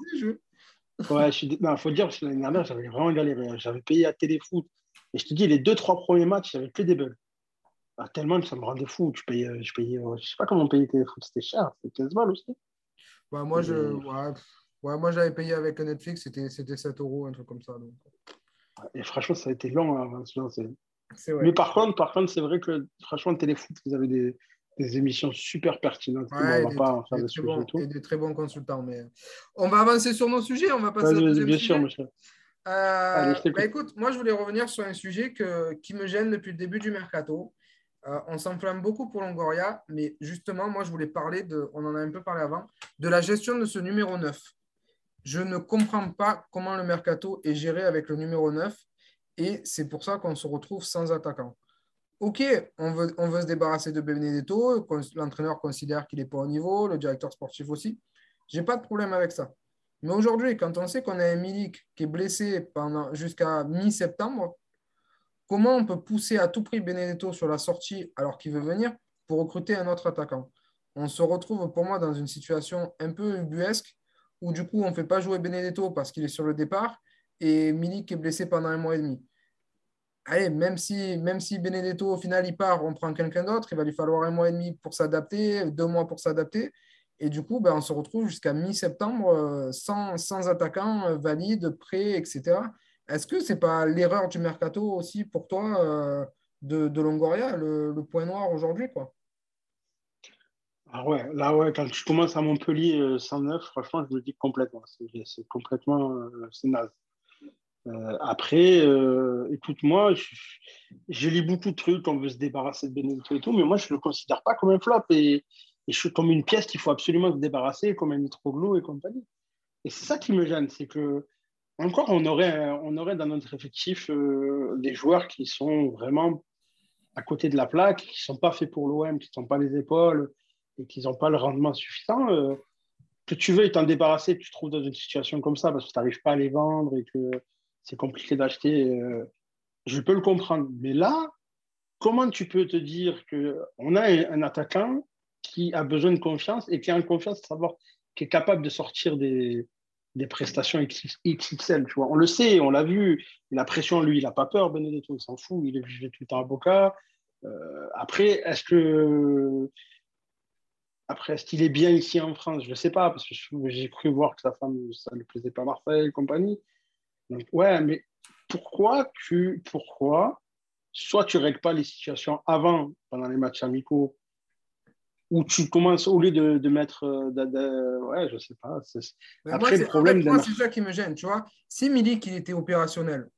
Ouais, je faut le dire parce que l'année dernière, j'avais vraiment galéré. J'avais payé à Téléfoot. Et je te dis, les deux, trois premiers matchs, j'avais que des bugs. Ah, tellement que ça me rendait fou. Je payais, je payais, je sais pas comment payer Téléfoot, c'était cher, c'était 15 balles aussi. Ouais, moi, je, ouais, moi, j'avais payé avec Netflix, c'était 7 euros, un truc comme ça. Donc. Et franchement, ça a été long avant hein, mais par contre, par contre, c'est vrai que franchement, Téléfoot, vous avez des, des émissions super pertinentes. on va pas en faire des, très bons, et des très bons consultants. Mais on va avancer sur nos sujets. On va passer à Bien sûr, monsieur. Euh, bah, écoute, moi, je voulais revenir sur un sujet que, qui me gêne depuis le début du mercato. Euh, on s'enflamme beaucoup pour Longoria, mais justement, moi, je voulais parler de, on en a un peu parlé avant, de la gestion de ce numéro 9. Je ne comprends pas comment le mercato est géré avec le numéro 9 et c'est pour ça qu'on se retrouve sans attaquant. OK, on veut, se débarrasser de Benedetto, l'entraîneur considère qu'il n'est pas au niveau, le directeur sportif aussi. Je n'ai pas de problème avec ça. Mais aujourd'hui, quand on sait qu'on a un Milik qui est blessé jusqu'à mi-septembre, comment on peut pousser à tout prix Benedetto sur la sortie alors qu'il veut venir pour recruter un autre attaquant? On se retrouve pour moi dans une situation un peu ubuesque où du coup on ne fait pas jouer Benedetto parce qu'il est sur le départ et Milik est blessé pendant un mois et demi. Allez, même si, même si Benedetto, au final, il part, on prend quelqu'un d'autre, il va lui falloir un mois et demi pour s'adapter, deux mois pour s'adapter. Et du coup, ben, on se retrouve jusqu'à mi-septembre euh, sans, sans attaquant euh, valide, prêt, etc. Est-ce que ce n'est pas l'erreur du mercato aussi pour toi euh, de, de, Longoria, le, point noir aujourd'hui quoi? Ah ouais, là, ouais, quand tu commences à Montpellier euh, 109, franchement, je me dis complètement. C'est complètement. euh, c'est naze. Euh, après, euh, écoute-moi, je, je lis beaucoup de trucs, on veut se débarrasser de Benedetto et tout, mais moi, je ne le considère pas comme un flop et, et je suis comme une pièce qu'il faut absolument se débarrasser, comme un Mitroglou et compagnie. Et c'est ça qui me gêne, c'est que, encore, on aurait, on aurait dans notre effectif euh, des joueurs qui sont vraiment à côté de la plaque, qui ne sont pas faits pour l'OM, qui ne sont pas les épaules et qui n'ont pas le rendement suffisant. euh, que tu veuilles t'en débarrasser, tu te trouves dans une situation comme ça parce que tu n'arrives pas à les vendre et que c'est compliqué d'acheter, euh, je peux le comprendre. Mais là, comment tu peux te dire qu'on a un, attaquant qui a besoin de confiance et qui a une confiance, à savoir, qui est capable de sortir des, des prestations XX XXL, tu vois. On le sait, on l'a vu. La pression, lui, il n'a pas peur, Benedetto, il s'en fout, il est jugé tout le temps avocat. Euh, après, est-ce que après, est-ce qu'il est bien ici en France? Je ne sais pas, parce que j'ai cru voir que sa femme, ça ne plaisait pas Marseille et compagnie. Donc, ouais, mais pourquoi tu. Pourquoi Soit tu ne règles pas les situations avant, pendant les matchs amicaux, ou tu commences, au lieu de, de mettre. euh, de- de- ouais, je ne sais pas. c'est- Mais Après, moi, le problème. en fait, de moi, c'est ça qui me gêne, tu vois. Si Milik, il était opérationnel,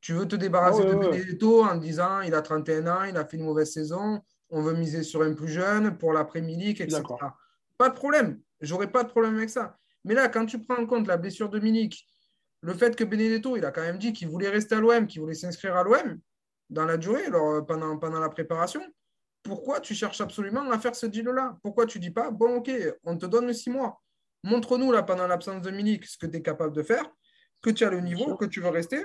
tu veux te débarrasser Ah ouais, de ouais. Benedetto en disant il a 31 ans, il a fait une mauvaise saison, on veut miser sur un plus jeune pour l'après-Milik, etc. Pas de problème, j'aurais pas de problème avec ça. Mais là, quand tu prends en compte la blessure de Milik, le fait que Benedetto, il a quand même dit qu'il voulait rester à l'OM, qu'il voulait s'inscrire à l'OM dans la durée, alors, euh, pendant, pendant la préparation, pourquoi tu cherches absolument à faire ce deal-là? Pourquoi tu dis pas, bon, ok, on te donne six mois, montre-nous là pendant l'absence de Milik ce que tu es capable de faire, que tu as le niveau, que tu veux rester.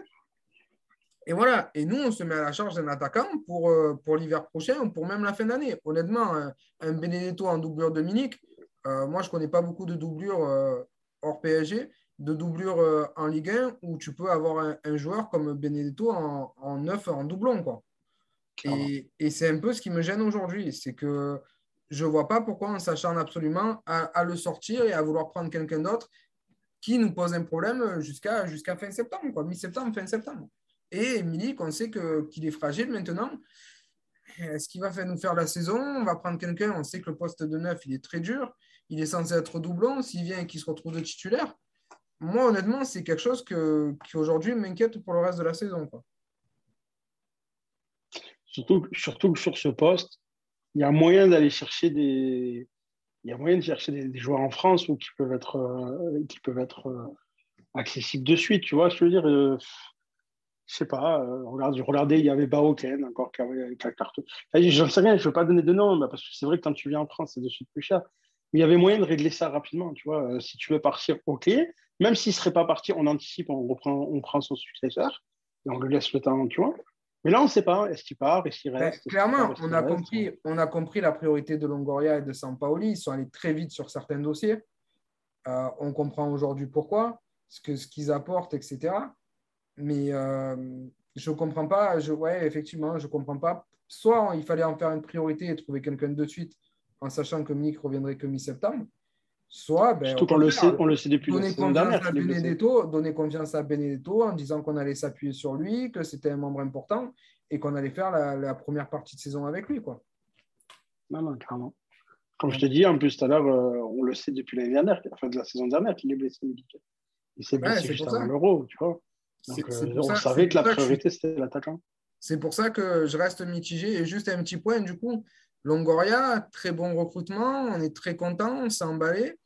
Et voilà, et nous, on se met à la charge d'un attaquant pour, euh, pour l'hiver prochain ou pour même la fin d'année. Honnêtement, un, un Benedetto en doublure de Milik, euh, moi, je ne connais pas beaucoup de doublures euh, hors PSG, de doublures euh, en Ligue 1 où tu peux avoir un, un joueur comme Benedetto en, en neuf, en doublon. Quoi. Et, et c'est un peu ce qui me gêne aujourd'hui, c'est que je ne vois pas pourquoi on s'acharne absolument à, à le sortir et à vouloir prendre quelqu'un d'autre qui nous pose un problème jusqu'à jusqu'à fin septembre, mi-septembre, fin septembre. Et Milik, on sait qu'il est fragile maintenant. Est-ce qu'il va faire nous faire la saison On va prendre quelqu'un, on sait que le poste de neuf, il est très dur. Il est censé être doublon. S'il vient et qu'il se retrouve de titulaire, moi, honnêtement, c'est quelque chose qui aujourd'hui m'inquiète pour le reste de la saison. Surtout, surtout que sur ce poste, il y a moyen d'aller chercher des. Il y a moyen de chercher des, joueurs en France ou qui peuvent être, euh, qui peuvent être euh, accessibles de suite. Tu vois, je veux dire, euh, je sais pas. euh, regarde, regardez, il y avait Baoken encore qui avait qui a carton. Enfin, J'en sais rien, je ne veux pas donner de nom, parce que c'est vrai que quand tu viens en France, c'est de suite plus cher. Mais il y avait moyen de régler ça rapidement. Tu vois, Euh, si tu veux partir, ok. Même s'il ne serait pas parti, on anticipe, on, reprend, on prend son successeur et on lui laisse le temps, tu vois. Mais là, on ne sait pas. Est-ce qu'il part Est-ce qu'il Ben, reste clairement, on a, reste compris, on a compris la priorité de Longoria et de Sampaoli. Ils sont allés très vite sur certains dossiers. Euh, on comprend aujourd'hui pourquoi, ce que- ce qu'ils apportent, etc. Mais euh, je ne comprends pas. Je, ouais, effectivement, je ne comprends pas. Soit il fallait en faire une priorité et trouver quelqu'un de suite en sachant que Mick reviendrait que mi-septembre. Soit, ben, Surtout qu'on le sait, on le sait depuis la donner confiance dernière. à. Benedetto, donner confiance à Benedetto en disant qu'on allait s'appuyer sur lui, que c'était un membre important et qu'on allait faire la, la première partie de saison avec lui. Quoi. Non, non, clairement. Comme je te dis, en plus, tout à l'heure, euh, on le sait depuis l'année dernière, enfin de la saison dernière, qu'il est blessé. Il s'est Ouais, blessé c'est juste avant l'euro, tu vois. Donc, euh, on ça- savait que la je priorité, c'était l'attaquant. C'est pour ça que je reste mitigé. Et juste un petit point, du coup, Longoria, très bon recrutement, on est très content, on s'est emballé.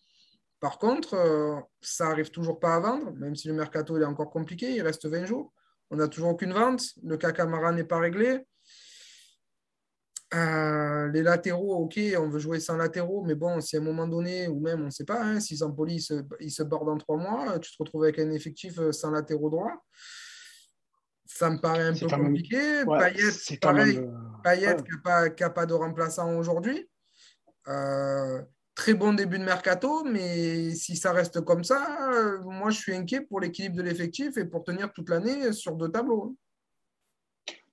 Par contre, euh, ça n'arrive toujours pas à vendre, même si le mercato il est encore compliqué, il reste 20 jours. On n'a toujours aucune vente, le cas Camara n'est pas réglé. Euh, les latéraux, ok, on veut jouer sans latéraux, mais bon, si à un moment donné, ou même on ne sait pas, hein, si Zampoli il se, il se barre dans trois mois, tu te retrouves avec un effectif euh, sans latéraux droit. Ça me paraît un peu même- compliqué. ouais, Payet, pareil, même, Payet ouais. qui n'a pas, de remplaçant aujourd'hui. Euh, très bon début de mercato, mais si ça reste comme ça, euh, moi je suis inquiet pour l'équilibre de l'effectif et pour tenir toute l'année sur deux tableaux.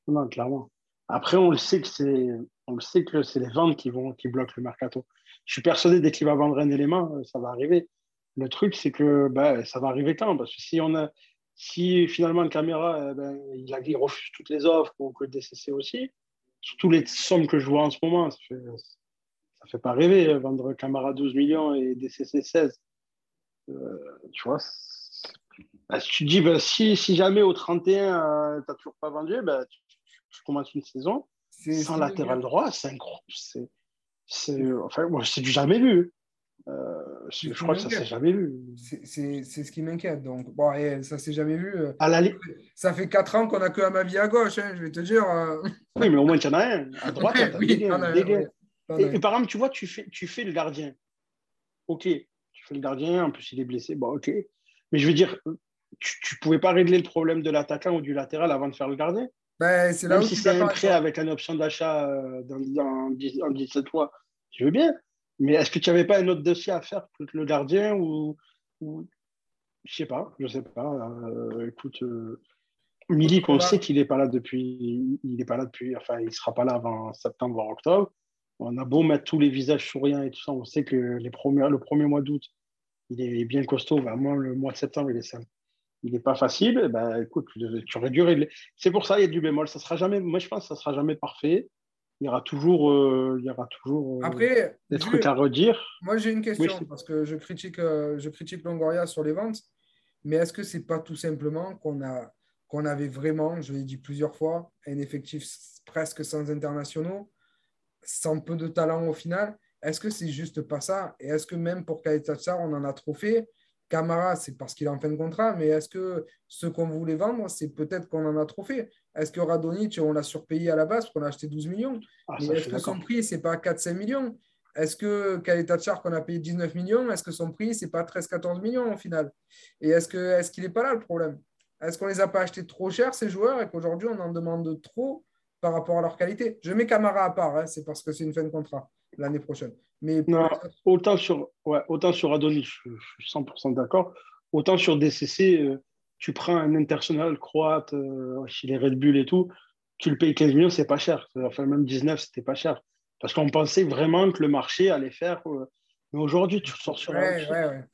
Non, clairement. Après, on le sait que c'est, on le sait que c'est les ventes qui vont, qui bloquent le mercato. Je suis persuadé dès qu'il va vendre un élément, euh, ça va arriver. Le truc, c'est que bah, ça va arriver quand? Parce que si on a, si finalement le caméra, euh, ben, il, refuse toutes les offres ou que le DCC aussi, sur toutes les sommes que je vois en ce moment, ça fait, ça fait pas rêver, euh, vendre Camara 12 millions et DCC 16. Euh, tu vois, bah, si tu dis, bah, si, si jamais au 31, tu n'as toujours pas vendu, bah, tu, tu, commences une saison sans latéral droit, c'est incroyable. C'est enfin, du jamais vu. Euh, je crois que ça s'est jamais vu. C'est ce qui m'inquiète. Donc, bon, et ça s'est jamais vu. À la Ça fait 4 ans qu'on a que Amavi à gauche, hein, je vais te dire. Oui, mais au moins, tu en as un. À droite, tu as oui, des, des, et, par exemple, tu vois, tu fais, tu fais le gardien. Ok, tu fais le gardien, en plus il est blessé, bon, ok. Mais je veux dire, tu ne pouvais pas régler le problème de l'attaquant ou du latéral avant de faire le gardien ben, là Même si c'est un prêt avec une option d'achat euh, dans, dans, 17 fois, je veux bien. Mais est-ce que tu n'avais pas un autre dossier à faire que le gardien ou, ou... Je sais pas, je sais pas. Euh, écoute, euh, Milik, on sait qu'il n'est pas là depuis. Il n'est pas là depuis. Enfin, il ne sera pas là avant septembre, voire octobre on a beau mettre tous les visages souriants et tout ça, on sait que les premiers, le premier mois d'août, il est bien costaud. Vraiment, le mois de septembre, il est simple. Il n'est pas facile. Eh ben, écoute, tu aurais dû régler. C'est pour ça, il y a du bémol. Ça sera jamais, moi, je pense que ça ne sera jamais parfait. Il y aura toujours, euh, il y aura toujours euh, Après, des trucs à redire. Moi, j'ai une question parce que je critique, euh, je critique Longoria sur les ventes. Mais est-ce que ce n'est pas tout simplement qu'on a qu'on avait vraiment, je l'ai dit plusieurs fois, un effectif presque sans internationaux sans peu de talent au final? Est-ce que c'est juste pas ça? Et est-ce que même pour Kaitatsar, on en a trop fait? Camara, c'est parce qu'il est en fin de contrat, mais est-ce que ce qu'on voulait vendre, c'est peut-être qu'on en a trop fait? Est-ce que Radonic, on l'a surpayé à la base parce qu'on a acheté 12 millions? Ah, Est-ce que son prix, c'est pas 4-5 millions? Est-ce que Kaletachar, qu'on a payé 19 millions, est-ce que son prix, c'est pas 13-14 millions au final? Et est-ce qu'il est qu'il n'est pas là le problème? Est-ce qu'on les a pas achetés trop cher, ces joueurs, et qu'aujourd'hui, on en demande trop par rapport à leur qualité? Je mets Camara à part, hein, c'est parce que c'est une fin de contrat l'année prochaine. Mais autant sur, ouais, autant sur Adonis, je, suis 100% d'accord. Autant sur DCC, euh, tu prends un international croate euh, chez les Red Bull et tout, tu le payes 15 millions, c'est pas cher. Enfin, même 19, c'était pas cher. Parce qu'on pensait vraiment que le marché allait faire. Euh, mais aujourd'hui, tu sors sur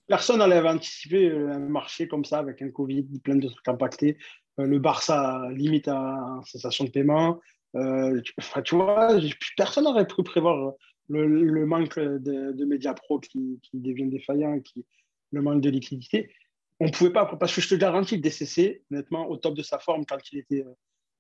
Personne n'allait anticiper un marché comme ça avec un Covid, plein de trucs impactés. le Barça limite à cessation de paiement. Euh, tu, vois, personne n'aurait pu prévoir le, manque de, de médias pro qui, qui deviennent défaillants, qui, le manque de liquidité. On ne pouvait pas, parce que je te garantis, le DCC, honnêtement, au top de sa forme, quand il était euh,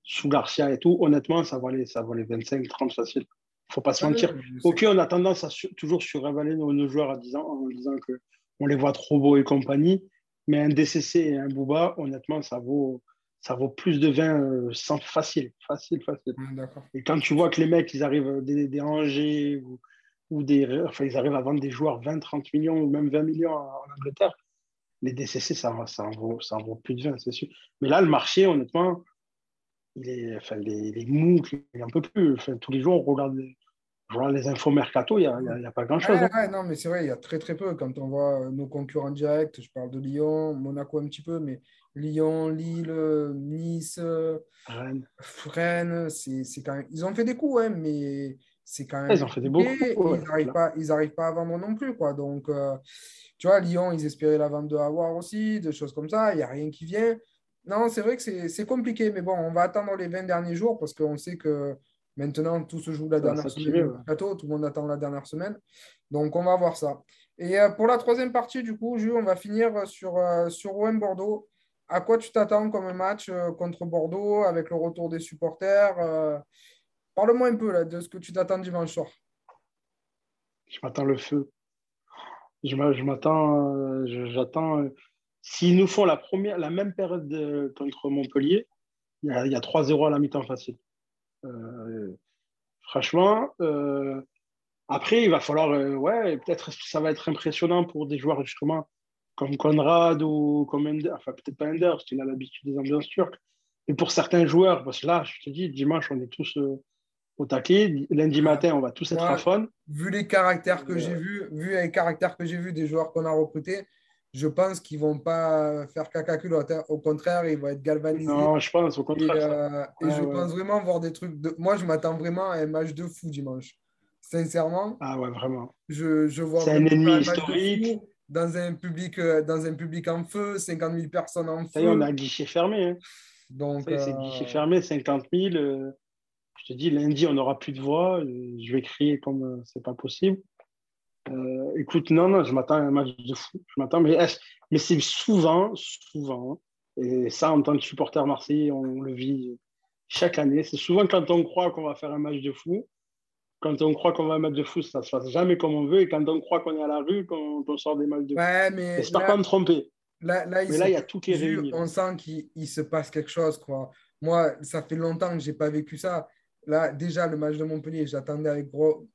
sous Garcia et tout, honnêtement, ça valait, ça valait 25, 30 facile. Il ne faut pas se mentir. ok, on a tendance à toujours surévaluer nos, nos, joueurs à 10 ans en disant qu'on les voit trop beaux et compagnie. Mais un DCC et un Booba, honnêtement, ça vaut, ça vaut plus de 20 euh, sans facile, facile, facile. Mm, et quand tu vois que les mecs, ils arrivent des, des Angers ou, ou, des, enfin, ils arrivent à vendre des joueurs 20, 30 millions ou même 20 millions en Angleterre, les DCC, ça, ça, en vaut, ça en vaut plus de 20, c'est sûr. Mais là, le marché, honnêtement, il est, enfin, les, les mou, il un peu plus. Enfin, tous les jours, on regarde vois les infos mercato, il n'y a, a, pas grand-chose. Hein. non, mais c'est vrai, il y a très très peu. Quand on voit euh, nos concurrents directs, je parle de Lyon, Monaco un petit peu, mais Lyon, Lille, Nice, Rennes, Rennes c'est, quand même... ils ont fait des coups, hein, mais c'est quand même. Ils ont fait des beaux coups. ils n'arrivent pas, pas à vendre non plus. Quoi. Donc, euh, tu vois, Lyon, ils espéraient la vente de Avoir aussi, des choses comme ça. Il n'y a rien qui vient. Non, c'est vrai que c'est, c'est compliqué, mais bon, on va attendre les 20 derniers jours parce qu'on sait que Maintenant, tout se joue la dernière semaine Tout le monde attend la dernière semaine. Donc, on va voir ça. Et euh, pour la troisième partie, du coup, Jules, on va finir sur, euh, sur OM Bordeaux. À quoi tu t'attends comme match euh, contre Bordeaux avec le retour des supporters Parle-moi un peu là, de ce que tu t'attends dimanche soir. Je m'attends le feu. Je m'attends, j'attends. S'ils nous font la, première, la même période contre Montpellier, il y a, a 3-0 à la mi-temps facile. Euh, franchement, euh, après, il va falloir, euh, ouais, peut-être ça va être impressionnant pour des joueurs justement comme Conrad ou comme Ender, enfin peut-être pas Ender, parce qu'il a l'habitude des ambiances turques, mais pour certains joueurs, parce que là, je te dis, dimanche, on est tous au taquet, lundi matin, on va tous être à fond. Vu les caractères que j'ai vus, vu les caractères que j'ai vus des joueurs qu'on a recrutés, je pense qu'ils ne vont pas faire caca culotte. Hein. Au contraire, ils vont être galvanisés. Non, je pense au contraire. Et, euh, je pense vraiment voir des trucs. De... Moi, je m'attends vraiment à un match de fou dimanche. Sincèrement. Ah ouais, vraiment. Je, je vois C'est un ennemi historique. Dans un, public, euh, dans un public en feu, 50 000 personnes en feu. on a guichet fermé. Hein. Donc, C'est guichet fermé, 50 000. Je te dis, lundi, on n'aura plus de voix. Je vais crier comme euh, c'est pas possible. Euh, écoute, non, non, je m'attends à un match de fou. Je m'attends, mais, mais c'est souvent, souvent, et ça, en tant que supporter marseillais, on le vit chaque année. C'est souvent quand on croit qu'on va faire un match de fou, quand on croit qu'on va un match de fou, ça ne se passe jamais comme on veut. Et quand on croit qu'on est à la rue, qu'on sort des matchs de fou. Mais J'espère pas me tromper. Là, là, mais là, il y a tout qui est réuni. On sent qu'il se passe quelque chose. Quoi. Moi, ça fait longtemps que je n'ai pas vécu ça. Là, déjà, le match de Montpellier, j'attendais avec gros,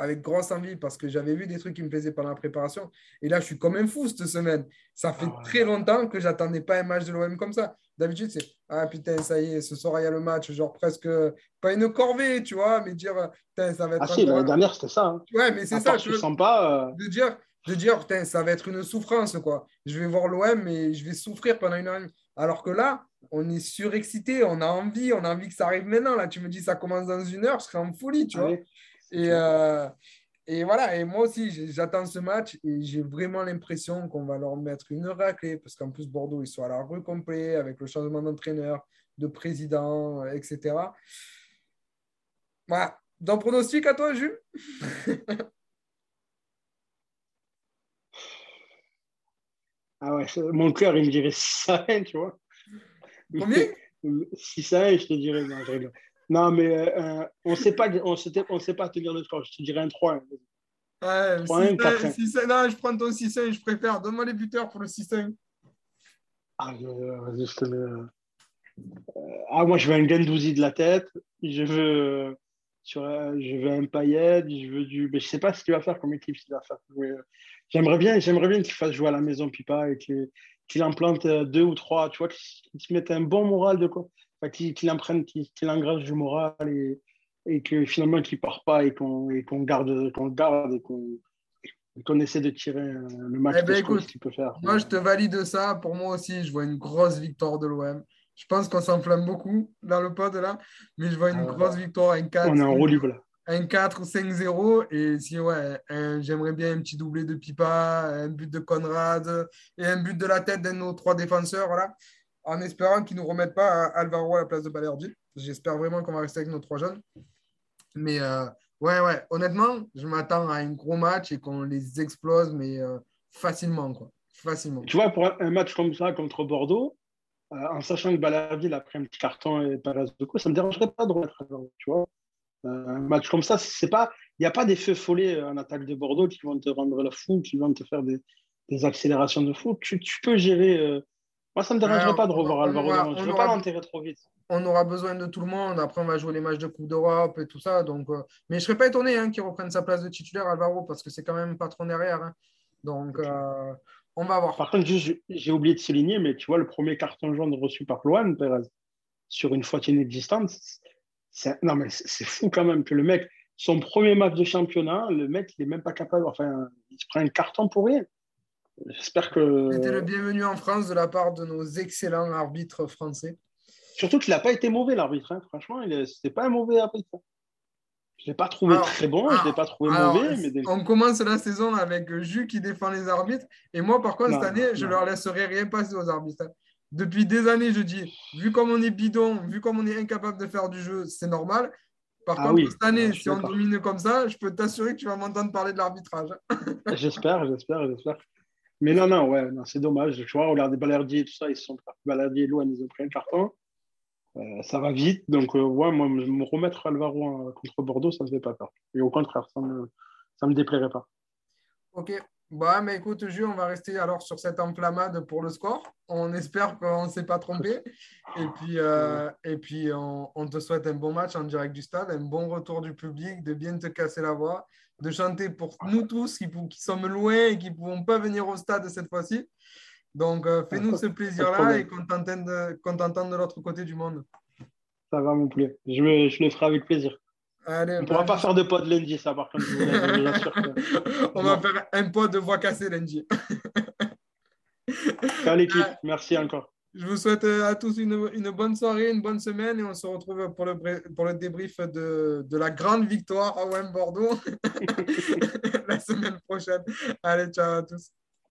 avec grosse envie parce que j'avais vu des trucs qui me plaisaient pendant la préparation. Et là, je suis comme un fou cette semaine. Ça fait Ah très longtemps que j'attendais pas un match de l'OM comme ça. D'habitude, c'est Ah putain, ça y est, ce soir, il y a le match. Genre presque, pas une corvée, tu vois, mais dire Putain, ça va être. Ah si, l'année dernière, c'était ça. Hein. Ouais, mais c'est ça. je veux- sympa, euh, de dire, de dire putain, ça va être une souffrance, quoi. Je vais voir l'OM et je vais souffrir pendant une heure et demie. Alors que là, on est surexcité, on a envie, on a envie que ça arrive maintenant. Là, tu me dis ça commence dans une heure, je serai en folie, tu vois. Et, euh, et voilà, et moi aussi, j'attends ce match et j'ai vraiment l'impression qu'on va leur mettre une raclée parce qu'en plus, Bordeaux, ils sont à la rue complet avec le changement d'entraîneur, de président, euh, etc. Voilà. Dans pronostic à toi, Jules? Ah ouais, mon cœur, il me dirait 6 à 1, tu vois. Combien? 6 à 1, je te dirais. Non, je rigole. Non, mais euh, on ne sait pas, on sait, on sait pas tenir le score. Je te dirais un 3 Ouais, 3-1, 6-1, 4-1. 6-1. non, je prends ton 6-1, je préfère. Donne-moi les buteurs pour le 6-1. Ah, je te mets. euh, ah, moi, je veux un Gendouzi de la tête. Je veux, sur, je veux un Payet. Je veux du. Mais je sais pas ce qu'il va faire comme équipe. va faire euh, J'aimerais bien, j'aimerais bien qu'il fasse jouer à la maison Pipa et qu'il qu'il en plante euh, deux ou trois. Tu vois, qu'il qu'il se mette un bon moral de quoi. Qu'il prenne, qu'il du moral et, et que finalement qu'il part pas et qu'on qu'on garde, qu'on garde et qu'on essaie de tirer euh, le match Eh ben, écoute, peut faire. Moi, je te valide ça. Pour moi aussi, je vois une grosse victoire de l'OM. Je pense qu'on s'enflamme beaucoup dans le pod là, mais je vois une Ah grosse victoire, un 4. On est en roue libre là. un 4 ou 5-0. Et si, ouais, j'aimerais bien un petit doublé de Pipa, un but de Conrad et un but de la tête d'un de nos trois défenseurs. Voilà. En espérant qu'ils ne nous remettent pas à Alvaro à la place de Balerdi. J'espère vraiment qu'on va rester avec nos trois jeunes. Mais euh, ouais, ouais, honnêtement, je m'attends à un gros match et qu'on les explose, mais euh, facilement, quoi. Facilement. Tu vois, pour un- match comme ça contre Bordeaux, euh, en sachant que Balaville a pris un petit carton et Perez de coup, ça ne me dérangerait pas de remettre tu vois. Un match comme ça, c'est pas, il n'y a pas des feux follets en attaque de Bordeaux qui vont te rendre la fou, qui vont te faire des, accélérations de fou. Tu peux gérer. Moi, ça ne me dérangerait Ouais, pas de revoir Alvaro. Je ne veux pas l'enterrer trop vite. on aura besoin de tout le monde. Après, on va jouer les matchs de Coupe d'Europe et tout ça. Donc, euh, Mais je ne serais pas étonné hein, qu'il reprenne sa place de titulaire, Alvaro, parce que c'est quand même patron derrière. hein. Donc, euh, on va voir. Par contre, j'ai oublié de souligner, mais tu vois, le premier carton jaune reçu par Loan, Perez, sur une faute inexistante, non, mais c'est c'est fou quand même que le mec, son premier match de championnat, le mec, il n'est même pas capable, enfin, il se prend un carton pour rien. J'espère que. C'était le bienvenu en France de la part de nos excellents arbitres français. Surtout qu'il n'a pas été mauvais, l'arbitre. hein. Franchement, il n'est pas un mauvais arbitre. Je ne l'ai pas trouvé Alors, très bon, je ne l'ai pas trouvé Alors, mauvais. Mais des- On commence la saison avec Jus qui défend les arbitres. Et moi, par contre, Non, cette année, je non. leur laisserai rien passer aux arbitres. Depuis des années, je dis, vu comme on est bidon, vu comme on est incapable de faire du jeu, c'est normal. Par Ah contre, oui, cette année, suis si on domine comme ça, je peux t'assurer que tu vas m'entendre parler de l'arbitrage. J'espère, j'espère, j'espère. Mais non, non, ouais, non, c'est dommage. Tu vois, regarde Balerdi et tout ça, ils se sont et Loan, ils ont pris un carton. Euh, ça va vite. Donc, euh, ouais, moi, me me remettre Alvaro euh, contre Bordeaux, ça ne me fait pas peur. Et au contraire, ça ne me, ça me déplairait pas. Ok. Bah, mais écoute, Jules, on va rester alors sur cette enflammade pour le score. On espère qu'on ne s'est pas trompé. Et puis, euh, et puis on, on te souhaite un bon match en direct du stade, un bon retour du public, de bien te casser la voix, de chanter pour nous tous qui, qui sommes loin et qui ne pouvons pas venir au stade cette fois-ci. Donc, euh, fais-nous ce plaisir-là et qu'on t'entende de l'autre côté du monde. Ça va, mon poulet. Je, me- je le ferai avec plaisir. Allez, On ne pourra bah, pas faire de pod lundi, ça, par contre. Que- on va faire un pot de voix cassée lundi. Ciao, l'équipe. Merci encore. Je vous souhaite euh, à tous une, bonne soirée, une bonne semaine et on se retrouve pour le, bré- pour le débrief de, de la grande victoire à OM Bordeaux la semaine prochaine. Allez, ciao à tous.